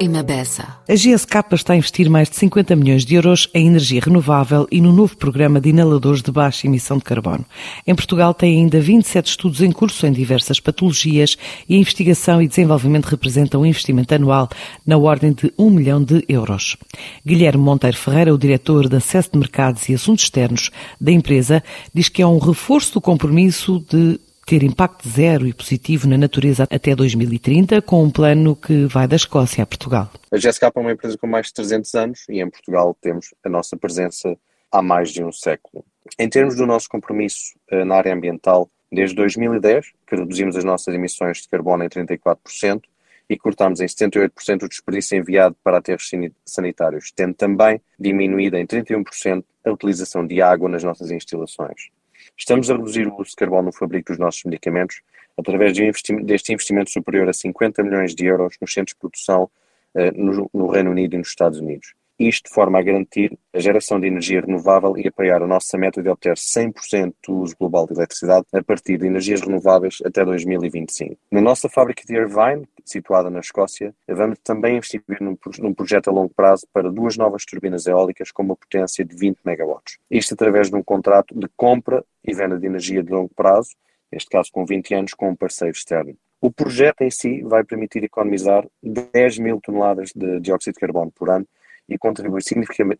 e Mabessa. A GSK está a investir mais de 50 milhões de euros em energia renovável e no novo programa de inaladores de baixa emissão de carbono. Em Portugal tem ainda 27 estudos em curso em diversas patologias e a investigação e desenvolvimento representam um investimento anual na ordem de 1 milhão de euros. Guilherme Monteiro Ferreira, o diretor de Acesso de Mercados e Assuntos Externos da empresa, diz que é um reforço do compromisso de ter impacto zero e positivo na natureza até 2030, com um plano que vai da Escócia a Portugal. A GSK é uma empresa com mais de 300 anos e em Portugal temos a nossa presença há mais de um século. Em termos do nosso compromisso eh, na área ambiental, desde 2010, que reduzimos as nossas emissões de carbono em 34% e cortamos em 78% o desperdício enviado para aterros sanitários, tendo também diminuído em 31% a utilização de água nas nossas instalações. Estamos a reduzir o uso de carbono no fabrico dos nossos medicamentos através de investimento, deste investimento superior a 50 milhões de euros nos centros de produção uh, no, no, Reino Unido e nos Estados Unidos. Isto de forma a garantir a geração de energia renovável e apoiar a nossa meta de obter 100% do uso global de eletricidade a partir de energias renováveis até 2025. Na nossa fábrica de Irvine, situada na Escócia, vamos também investir num, num projeto a longo prazo para duas novas turbinas eólicas com uma potência de 20 megawatts. Isto através de um contrato de compra e venda de energia de longo prazo, neste caso com 20 anos, com um parceiro externo. O projeto em si vai permitir economizar 10 mil toneladas de dióxido de carbono por ano e contribui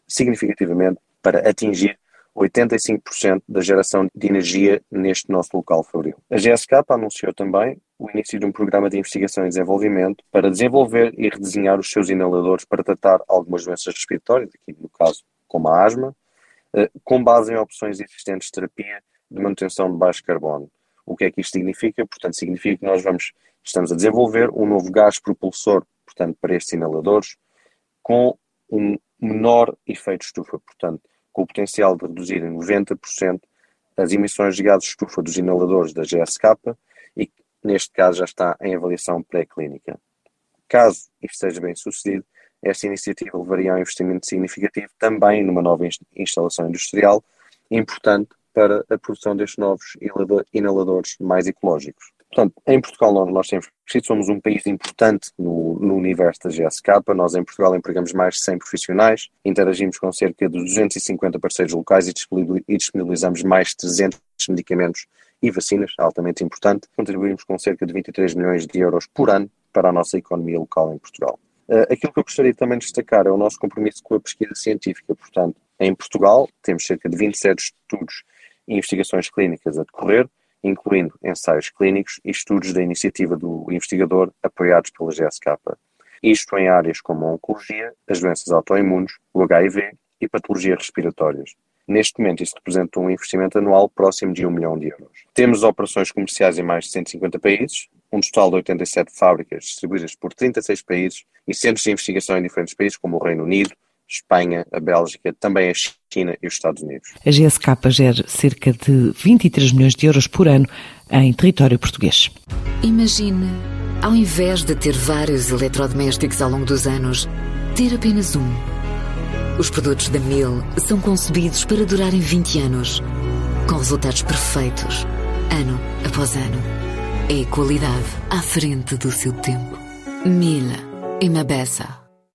significativamente para atingir 85% da geração de energia neste nosso local fabril. A GSK anunciou também o início de um programa de investigação e desenvolvimento para desenvolver e redesenhar os seus inaladores para tratar algumas doenças respiratórias, aqui no caso como a asma, eh, com base em opções existentes de terapia de manutenção de baixo carbono. O que é que isto significa? Portanto, significa que nós vamos, estamos a desenvolver um novo gás propulsor, portanto, para estes inaladores, com um menor efeito estufa, portanto, com o potencial de reduzir em 90% as emissões de gases de estufa dos inaladores da GSK e neste caso já está em avaliação pré-clínica. Caso isto seja bem sucedido, esta iniciativa levaria a um investimento significativo também numa nova instalação industrial, importante para a produção destes novos inaladores mais ecológicos. Portanto, em Portugal nós, temos somos um país importante no, no, universo da GSK. Nós em Portugal empregamos mais de 100 profissionais, interagimos com cerca de 250 parceiros locais e disponibilizamos mais de 300 medicamentos e vacinas, altamente importante. Contribuímos com cerca de 23 milhões de euros por ano para a nossa economia local em Portugal. Uh, aquilo que eu gostaria também de destacar é o nosso compromisso com a pesquisa científica. Portanto, em Portugal temos cerca de 27 estudos e investigações clínicas a decorrer, incluindo ensaios clínicos e estudos da iniciativa do investigador apoiados pela GSK. Isto em áreas como a oncologia, as doenças autoimunes, o HIV e patologias respiratórias. Neste momento, isso representa um investimento anual próximo de 1 milhão de euros. Temos operações comerciais em mais de 150 países, um total de 87 fábricas distribuídas por 36 países e centros de investigação em diferentes países, como o Reino Unido, Espanha, a Bélgica, também a China e os Estados Unidos. A GSK gera cerca de 23 milhões de euros por ano em território português. Imagine, ao invés de ter vários eletrodomésticos ao longo dos anos, ter apenas um. Os produtos da Miele são concebidos para durarem 20 anos, com resultados perfeitos, ano após ano. É qualidade à frente do seu tempo. Miele e Mabessa.